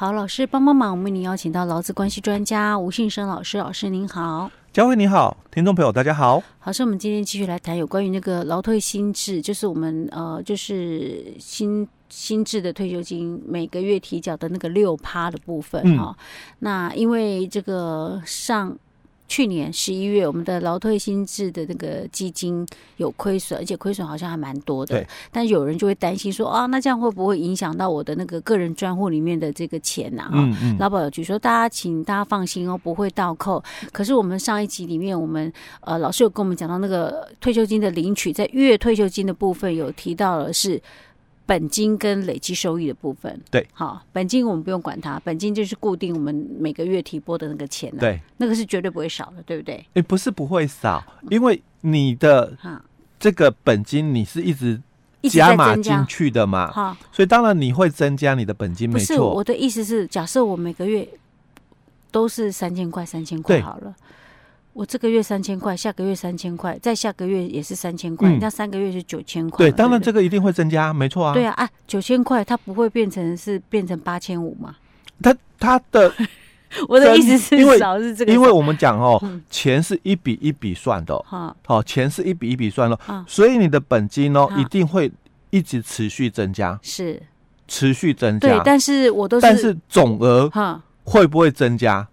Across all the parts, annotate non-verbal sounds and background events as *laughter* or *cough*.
好，老师帮帮忙，我们为您邀请到劳资关系专家吴信生老师，老师您好，佳慧你好，听众朋友大家好。好，是我们今天继续来谈有关于那个劳退新制，就是我们呃，就是新新制的退休金每个月提缴的那个六趴的部分哈、嗯哦。那因为这个上。去年十一月，我们的劳退新制的那个基金有亏损，而且亏损好像还蛮多的。对。但有人就会担心说啊，那这样会不会影响到我的那个个人专户里面的这个钱呐、啊？嗯嗯。劳保局说，大家请大家放心哦，不会倒扣。可是我们上一集里面，我们呃老师有跟我们讲到那个退休金的领取，在月退休金的部分有提到了是。本金跟累积收益的部分，对，好，本金我们不用管它，本金就是固定我们每个月提拨的那个钱，对，那个是绝对不会少的，对不对？哎，不是不会少，因为你的这个本金你是一直加码进去的嘛，好，所以当然你会增加你的本金，没错。我的意思是，假设我每个月都是三千块，三千块好了。我这个月三千块，下个月三千块，再下个月也是三千块，那、嗯、三个月是九千块。对，当然这个一定会增加，没错啊。对啊，啊，九千块它不会变成是变成八千五吗？它它的，*laughs* 我的意思是少是这个，因为我们讲哦，嗯、钱是一笔一笔算的，好、哦，钱是一笔一笔算的，嗯、所以你的本金哦一定会一直持续增加，是持续增加。对，但是我都是，但是总额会不会增加？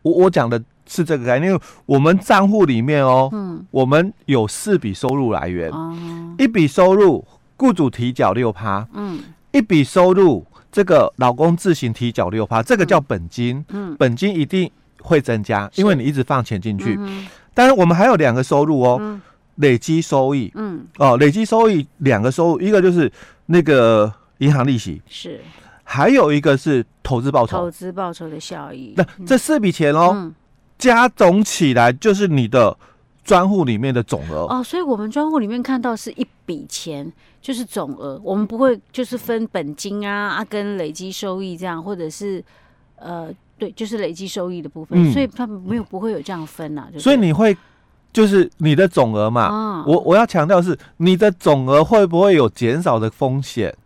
我我讲的。是这个概念，因为我们账户里面哦，嗯，我们有四笔收入来源，哦，一笔收入雇主提缴六趴，嗯，一笔收入这个老公自行提缴六趴，这个叫本金，嗯，本金一定会增加，因为你一直放钱进去，嗯，当然我们还有两个收入哦，嗯，累积收益，嗯，哦，累积收益两个收入，一个就是那个银行利息，是，还有一个是投资报酬，投资报酬的效益，那这四笔钱哦。嗯加总起来就是你的专户里面的总额哦，所以我们专户里面看到是一笔钱，就是总额，我们不会就是分本金啊啊跟累积收益这样，或者是呃对，就是累积收益的部分，嗯、所以他们没有不会有这样分呐、啊。所以你会就是你的总额嘛？哦、我我要强调是你的总额会不会有减少的风险？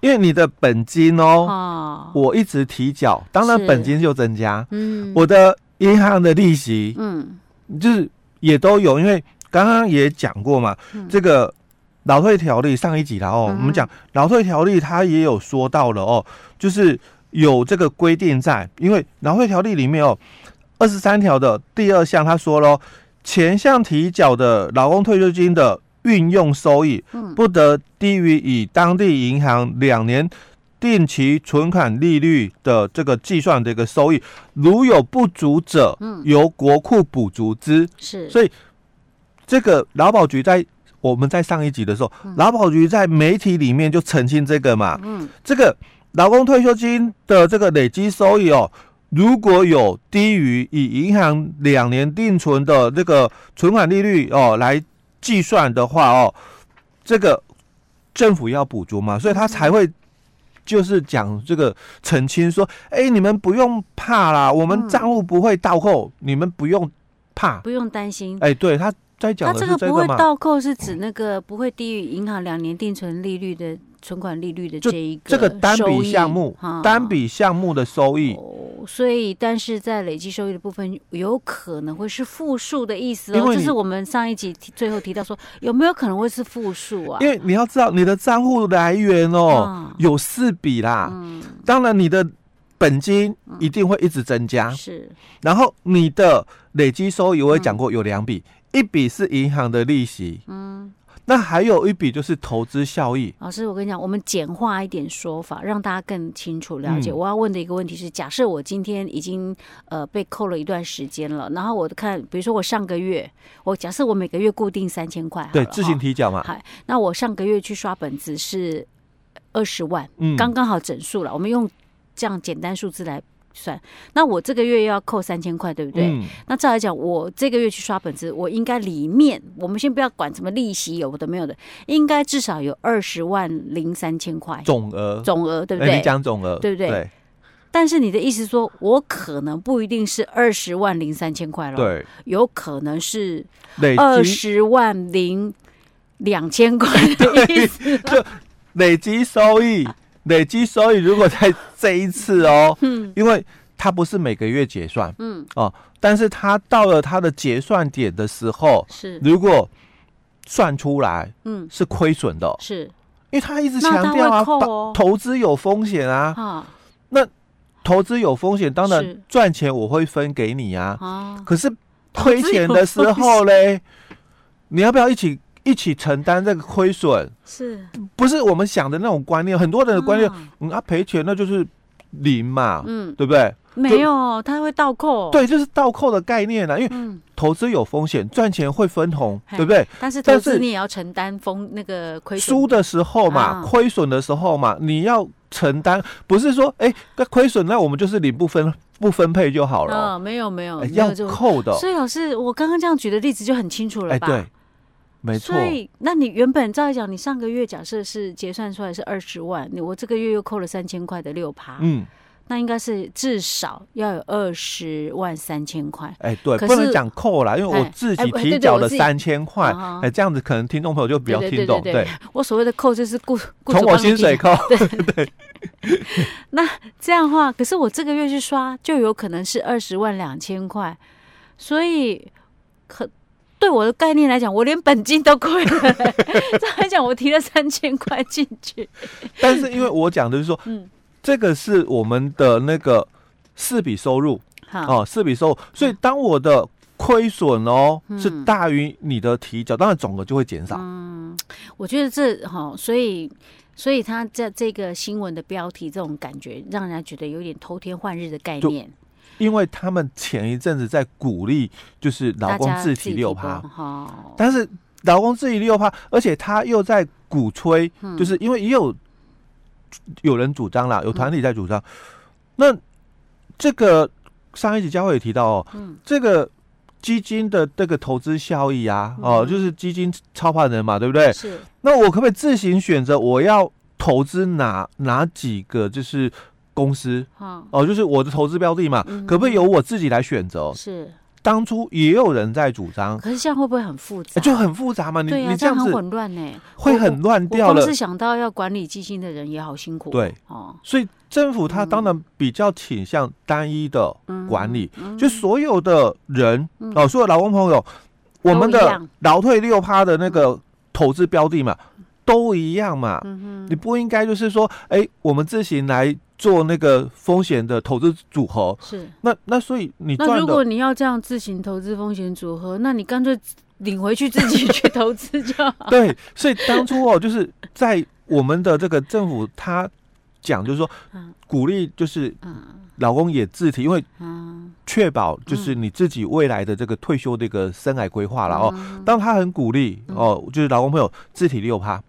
因为你的本金哦，哦我一直提缴，当然本金就增加。嗯，我的。银行的利息，嗯，就是也都有，因为刚刚也讲过嘛，嗯、这个劳退条例上一集了哦，嗯、我们讲劳退条例，它也有说到了哦，就是有这个规定在，因为劳退条例里面哦，二十三条的第二项，他说喽，前项提缴的劳工退休金的运用收益，不得低于以当地银行两年。定期存款利率的这个计算的一个收益，如有不足者，嗯由国库补足之。是，所以这个劳保局在我们在上一集的时候，劳保局在媒体里面就澄清这个嘛。嗯，这个劳工退休金的这个累积收益哦，如果有低于以银行两年定存的这个存款利率哦来计算的话哦，这个政府要补足嘛，所以他才会。就是讲这个澄清说，哎、欸，你们不用怕啦，我们账户不会倒扣，嗯、你们不用怕，不用担心。哎、欸，对，他在讲的这个嘛。他这个不会倒扣是指那个不会低于银行两年定存利率的。存款利率的这一个这个单笔项目，单笔项目的收益，哦，所以但是在累积收益的部分，有可能会是负数的意思哦。这是我们上一集最后提到说，有没有可能会是负数啊？因为你要知道，你的账户来源哦，有四笔啦。嗯，当然你的本金一定会一直增加，是。然后你的累积收益，我也讲过有两笔，一笔是银行的利息，嗯。那还有一笔就是投资效益。老师，我跟你讲，我们简化一点说法，让大家更清楚了解。嗯、我要问的一个问题是：假设我今天已经呃被扣了一段时间了，然后我看，比如说我上个月，我假设我每个月固定三千块，对，自行提缴嘛。嗨，那我上个月去刷本子是二十万，嗯，刚刚好整数了。我们用这样简单数字来。算，那我这个月又要扣三千块，对不对？嗯、那照来讲，我这个月去刷本子，我应该里面，我们先不要管什么利息有的没有的，应该至少有二十万零三千块总额，总额对不对？你讲总额，对不对？对。但是你的意思说，我可能不一定是二十万零三千块了，对，有可能是二十万零两千块的意思，*laughs* 就累积收益。累积收益如果在这一次哦，嗯，因为它不是每个月结算，嗯。哦，但是它到了它的结算点的时候，是。如果算出来，嗯，是亏损的，是，因为他一直强调啊，哦、投资有风险啊，哦、那投资有风险，当然赚钱我会分给你啊，哦、可是亏钱的时候嘞，你要不要一起？一起承担这个亏损，是不是我们想的那种观念？很多人的观念，嗯，啊赔钱那就是零嘛，嗯，对不对？没有，他会倒扣，对，就是倒扣的概念啊。因为投资有风险，赚钱会分红，对不对？但是但是你也要承担风那个亏损，输的时候嘛，亏损的时候嘛，你要承担，不是说哎，那亏损那我们就是领不分不分配就好了。啊，没有没有，要扣的。所以老师，我刚刚这样举的例子就很清楚了吧？对。没错，所以那你原本照来讲，你上个月假设是结算出来是二十万，你我这个月又扣了三千块的六趴，嗯，那应该是至少要有二十万三千块。哎，对，不能讲扣啦，因为我自己提缴了三千块，哎，这样子可能听众朋友就比较听懂。对，我所谓的扣就是雇 *laughs* 从我薪水扣，对 *laughs* 对。那这样的话，可是我这个月去刷就有可能是二十万两千块，所以可。对我的概念来讲，我连本金都亏了。*laughs* 这样来讲，我提了三千块进去。但是因为我讲的是说，嗯，这个是我们的那个四笔收入，哦，四笔收入。所以当我的亏损哦是大于你的提缴，当然总额就会减少。嗯，我觉得这哈，所以所以他在这个新闻的标题这种感觉，让人家觉得有点偷天换日的概念。因为他们前一阵子在鼓励，就是劳工自提六趴，但是劳工自提六趴，而且他又在鼓吹，就是因为也有有人主张啦，有团体在主张。嗯、那这个上一集佳慧也提到哦，嗯、这个基金的这个投资效益啊，哦、嗯，就是基金操盘人嘛，对不对？是。那我可不可以自行选择我要投资哪哪几个？就是。公司哦，就是我的投资标的嘛，可不可以由我自己来选择？是，当初也有人在主张，可是这样会不会很复杂？就很复杂嘛，你你这样子很混乱呢，会很乱掉了。光是想到要管理基金的人也好辛苦，对哦，所以政府他当然比较倾向单一的管理，就所有的人哦，所有劳工朋友，我们的劳退六趴的那个投资标的嘛，都一样嘛，你不应该就是说，哎，我们自行来。做那个风险的投资组合是那那所以你那如果你要这样自行投资风险组合，那你干脆领回去自己去投资就好。*laughs* 对，所以当初哦，就是在我们的这个政府，他讲就是说，鼓励就是老公也自提，因为确保就是你自己未来的这个退休的一个生涯规划了哦。当他很鼓励哦，就是老公朋友自提六趴，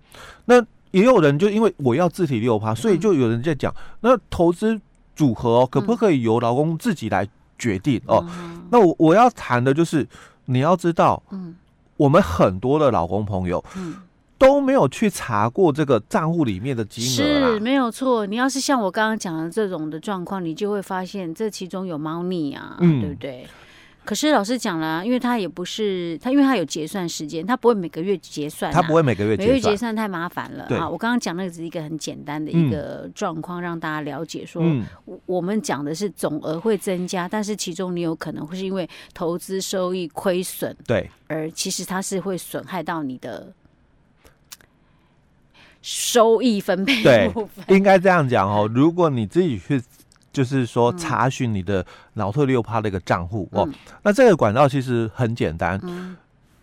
那。也有人就因为我要自体六趴，所以就有人在讲，那投资组合哦，可不可以由劳工自己来决定哦？那我我要谈的就是，你要知道，嗯，我们很多的老公朋友，嗯，都没有去查过这个账户里面的金额，是没有错。你要是像我刚刚讲的这种的状况，你就会发现这其中有猫腻啊，嗯，对不对？可是老师讲了，因为他也不是他，因为他有结算时间，他不会每个月结算，啊，他不会每个月结算，每月结算太麻烦了啊！我刚刚讲那个只是一个很简单的一个状况，让大家了解说，嗯、我们讲的是总额会增加，但是其中你有可能会是因为投资收益亏损，对，而其实它是会损害到你的收益分配的部分。对，应该这样讲哦，如果你自己去。就是说，查询你的老退六趴的一个账户哦，那这个管道其实很简单。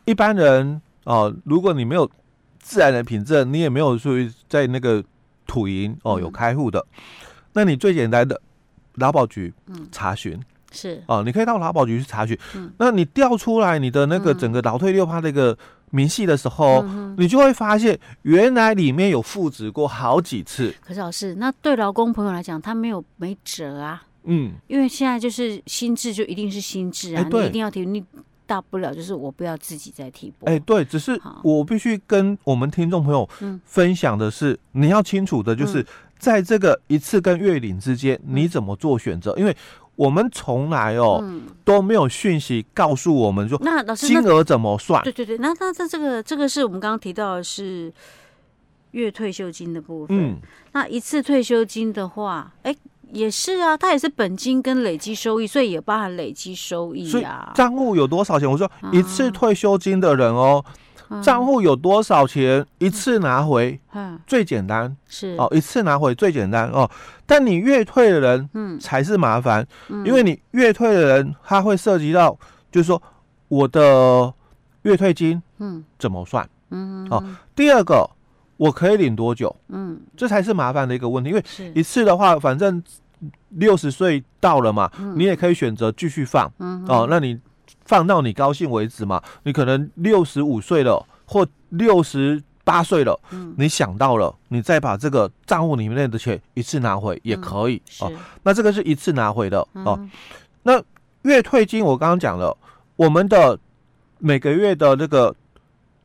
一般人哦，如果你没有自然的凭证，你也没有属于在那个土银哦有开户的，那你最简单的劳保局查询。是。哦，你可以到劳保局去查询。那你调出来你的那个整个劳退六趴的一个。明细的时候，你就会发现原来里面有复制过好几次。可是老师，那对劳工朋友来讲，他没有没辙啊。嗯，因为现在就是心智，就一定是心智啊，你一定要提，你大不了就是我不要自己再提拨。哎，对，只是我必须跟我们听众朋友分享的是，你要清楚的就是，在这个一次跟月领之间，你怎么做选择？因为我们从来哦都没有讯息告诉我们说，那老师金额怎么算？对对对，那那这这个这个是我们刚刚提到的是月退休金的部分。嗯，那一次退休金的话，哎、欸，也是啊，它也是本金跟累积收益，所以也包含累积收益啊。账户有多少钱？我说一次退休金的人哦，账户、嗯、有多少钱一次拿回？嗯，最简单。是。哦，一次拿回最简单。哦。但你月退的人，嗯，才是麻烦，嗯、因为你月退的人，他会涉及到，就是说我的月退金，嗯，怎么算？嗯，哦，第二个。我可以领多久？嗯，这才是麻烦的一个问题，因为一次的话，反正六十岁到了嘛，你也可以选择继续放，哦，那你放到你高兴为止嘛。你可能六十五岁了，或六十八岁了，你想到了，你再把这个账户里面的钱一次拿回也可以哦。那这个是一次拿回的哦。那月退金我刚刚讲了，我们的每个月的这个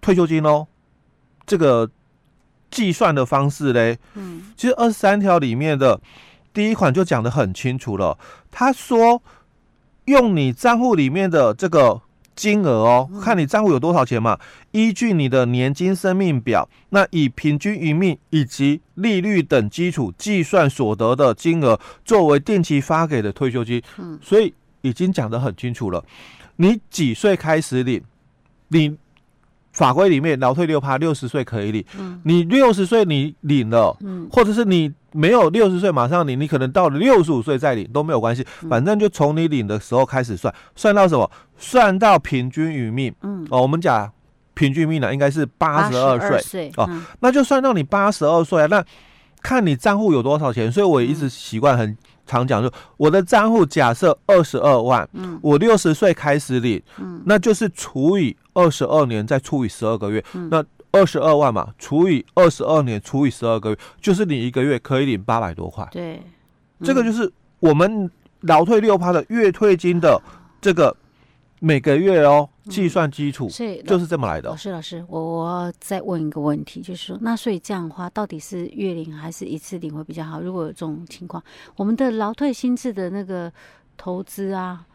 退休金哦，这个。计算的方式嘞，嗯，其实二十三条里面的第一款就讲的很清楚了。他说，用你账户里面的这个金额哦，看你账户有多少钱嘛，依据你的年金生命表，那以平均余命以及利率等基础计算所得的金额，作为定期发给的退休金。嗯，所以已经讲得很清楚了。你几岁开始领？你。法规里面，劳退六趴，六十岁可以领。嗯，你六十岁你领了，嗯，或者是你没有六十岁马上领，你可能到了六十五岁再领都没有关系，反正就从你领的时候开始算，算到什么？算到平均余命。嗯，哦，我们讲平均命呢，应该是八十二岁哦，那就算到你八十二岁啊。那看你账户有多少钱，所以我一直习惯很常讲，就我的账户假设二十二万，嗯，我六十岁开始领，嗯，那就是除以。二十二年再除以十二个月，嗯、那二十二万嘛，除以二十二年除以十二个月，就是你一个月可以领八百多块。对，嗯、这个就是我们劳退六趴的月退金的这个每个月哦计算基础，是、嗯、就是这么来的。老师，老师，我我再问一个问题，就是说，那所以这样的话，到底是月领还是一次领会比较好？如果有这种情况，我们的劳退薪资的那个投资啊，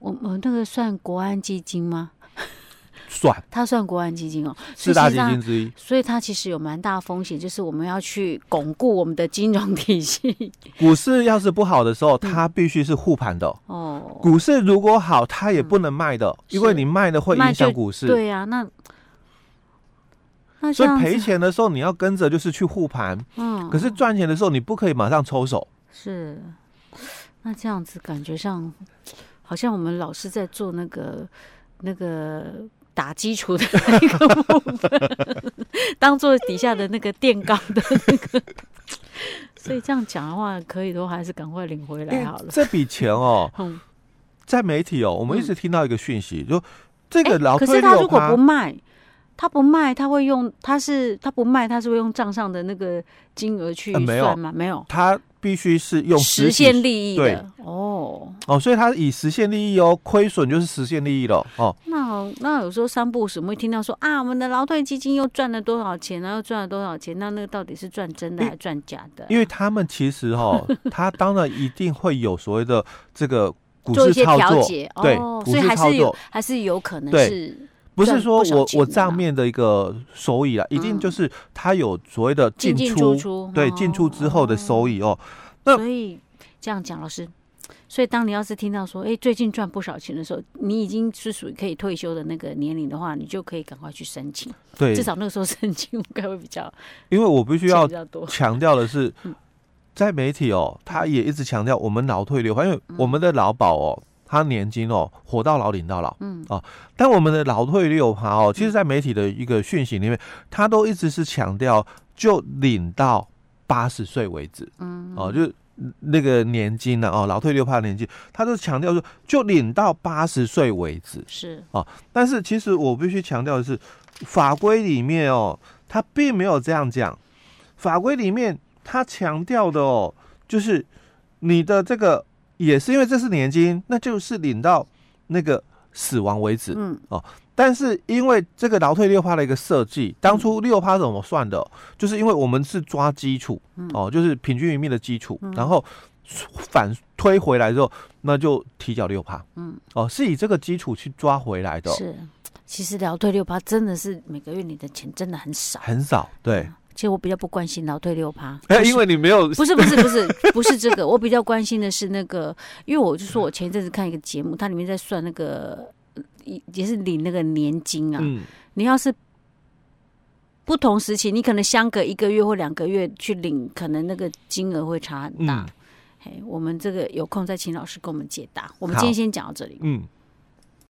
我我那个算国安基金吗？算，它算国安基金哦，四大基金之一，所以它其实有蛮大风险，就是我们要去巩固我们的金融体系。*laughs* 股市要是不好的时候，它必须是护盘的哦。股市如果好，它也不能卖的，因为你卖的会影响股市。对呀，那那所以赔钱的时候你要跟着就是去护盘，嗯，可是赚钱的时候你不可以马上抽手。是，那这样子感觉上好像我们老是在做那个那个。打基础的那个部分，*laughs* 当做底下的那个垫高的那个，*laughs* 所以这样讲的话，可以的话还是赶快领回来好了。这笔钱哦，*laughs* 在媒体哦，我们一直听到一个讯息，就这个劳退六趴，可是他如果不卖。他不卖，他会用，他是他不卖，他是会用账上的那个金额去算吗？没有，他必须是用实现利益的。哦哦，所以他以实现利益哦，亏损就是实现利益了哦。那那有时候三不五时会听到说啊，我们的劳退基金又赚了多少钱，然后又赚了多少钱？那那个到底是赚真的还是赚假的？啊？因为他们其实哈、哦，他当然一定会有所谓的这个股市操作，对，哦、所以还是有还是有可能是。不是说我我账面的一个收益啊，一定就是它有所谓的进出，对，进出之后的收益哦。那所以这样讲，老师，所以当你要是听到说，哎，最近赚不少钱的时候，你已经是属于可以退休的那个年龄的话，你就可以赶快去申请。对，至少那个时候申请应该会比较。*laughs* 因为我必须要强调的是，*laughs* 在媒体哦，他也一直强调我们劳退六趴，因为我们的劳保哦。他年金哦，活到老领到老，嗯。啊，但我们的老退六趴哦，其实，在媒体的一个讯息里面，他都一直是强调就领到八十岁为止，嗯。哦，就那个年金呢哦，老退六趴年金，他都强调说就领到八十岁为止，是。啊，但是其实我必须强调的是，法规里面哦，他并没有这样讲，法规里面他强调的哦，就是你的这个。也是因为这是年金，那就是领到那个死亡为止，嗯哦。但是因为这个劳退六趴的一个设计，当初六趴怎么算的？就是因为我们是抓基础，哦，就是平均余命的基础，然后反推回来之后，那就提缴六趴，嗯哦，是以这个基础去抓回来的。是，其实劳退六趴真的是每个月你的钱真的很少，很少，对。其实我比较不关心劳退六趴，哎，因为你没有，不是不是不是不是这个，我比较关心的是那个，因为我就说我前一阵子看一个节目，它里面在算那个，也是领那个年金啊。嗯，你要是不同时期，你可能相隔一个月或两个月去领，可能那个金额会差很大。嗯，嘿，我们这个有空再请老师给我们解答。我们今天先讲到这里。嗯。